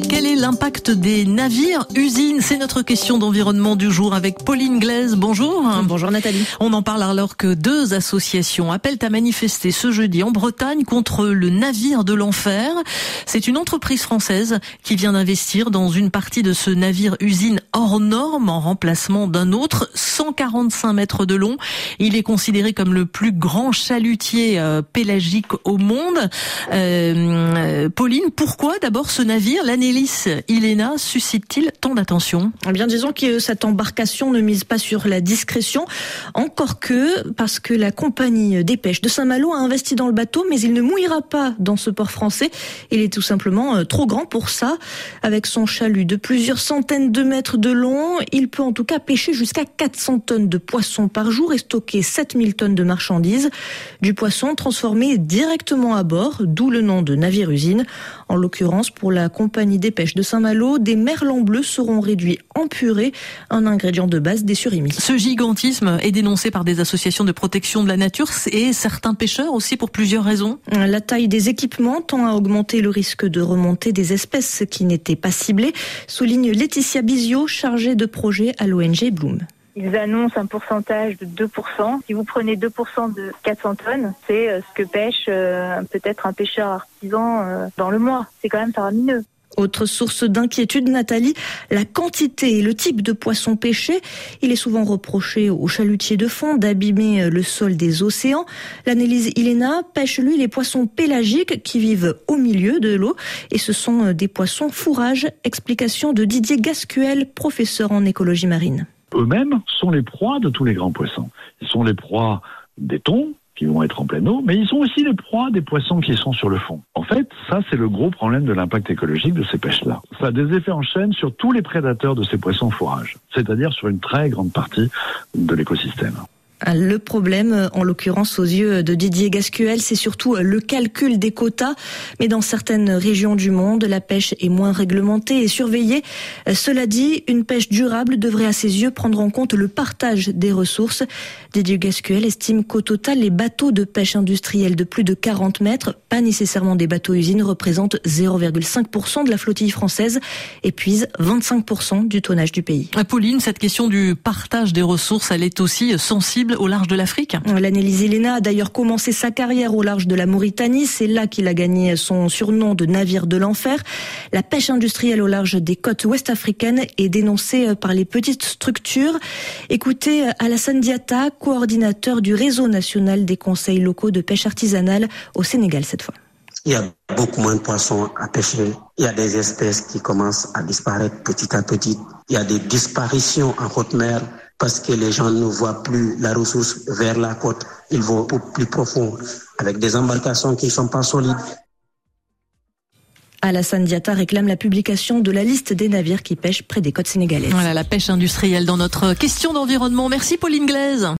quel est l'impact des navires usines? C'est notre question d'environnement du jour avec Pauline Glaise. Bonjour. Bonjour Nathalie. On en parle alors que deux associations appellent à manifester ce jeudi en Bretagne contre le navire de l'enfer. C'est une entreprise française qui vient d'investir dans une partie de ce navire usine hors norme en remplacement d'un autre, 145 mètres de long. Il est considéré comme le plus grand chalutier euh, pélagique au monde. Euh, Pauline, pourquoi d'abord ce navire, l'Anélis Ilena, suscite-t-il tant d'attention? Eh Bien, disons que cette embarcation ne mise pas sur la discrétion, encore que parce que la compagnie des pêches de Saint-Malo a investi dans le bateau, mais il ne mouillera pas dans ce port français. Il est tout simplement euh, trop grand pour ça. Avec son chalut de plusieurs centaines de mètres de long, il peut en tout cas pêcher jusqu'à 400 tonnes de poissons par jour et stocker 7000 tonnes de marchandises. Du poisson transformé directement à bord, d'où le nom de navire-usine. En l'occurrence, pour la compagnie des pêches de Saint-Malo, des merlans bleus seront réduits en purée, un ingrédient de base des surimi. Ce gigantisme est dénoncé par des associations de protection de la nature et certains pêcheurs aussi pour plusieurs raisons. La taille des équipements tend à augmenter le risque de remontée des espèces qui n'étaient pas ciblées, souligne Laetitia Bizio, chargée de projet à l'ONG Bloom. Ils annoncent un pourcentage de 2%. Si vous prenez 2% de 400 tonnes, c'est euh, ce que pêche euh, peut-être un pêcheur artisan euh, dans le mois. C'est quand même faramineux. Autre source d'inquiétude, Nathalie, la quantité et le type de poissons pêchés. Il est souvent reproché aux chalutiers de fond d'abîmer le sol des océans. L'analyse Ilena pêche, lui, les poissons pélagiques qui vivent au milieu de l'eau. Et ce sont des poissons fourrages. Explication de Didier Gascuel, professeur en écologie marine eux-mêmes sont les proies de tous les grands poissons. Ils sont les proies des thons qui vont être en pleine eau, mais ils sont aussi les proies des poissons qui sont sur le fond. En fait, ça, c'est le gros problème de l'impact écologique de ces pêches-là. Ça a des effets en chaîne sur tous les prédateurs de ces poissons fourrages, c'est-à-dire sur une très grande partie de l'écosystème. Le problème, en l'occurrence aux yeux de Didier Gascuel, c'est surtout le calcul des quotas. Mais dans certaines régions du monde, la pêche est moins réglementée et surveillée. Cela dit, une pêche durable devrait à ses yeux prendre en compte le partage des ressources. Didier Gascuel estime qu'au total, les bateaux de pêche industrielle de plus de 40 mètres, pas nécessairement des bateaux usines, représentent 0,5% de la flottille française et puisent 25% du tonnage du pays. Pauline, cette question du partage des ressources, elle est aussi sensible au large de l'Afrique. L'Annelise Elena a d'ailleurs commencé sa carrière au large de la Mauritanie. C'est là qu'il a gagné son surnom de navire de l'enfer. La pêche industrielle au large des côtes ouest africaines est dénoncée par les petites structures. Écoutez Alassane Diata, coordinateur du réseau national des conseils locaux de pêche artisanale au Sénégal cette fois. Il y a beaucoup moins de poissons à pêcher. Il y a des espèces qui commencent à disparaître petit à petit. Il y a des disparitions en haute mer parce que les gens ne voient plus la ressource vers la côte. Ils vont au plus profond avec des embarcations qui ne sont pas solides. Alassane Diata réclame la publication de la liste des navires qui pêchent près des côtes sénégalaises. Voilà la pêche industrielle dans notre question d'environnement. Merci Pauline Glaise.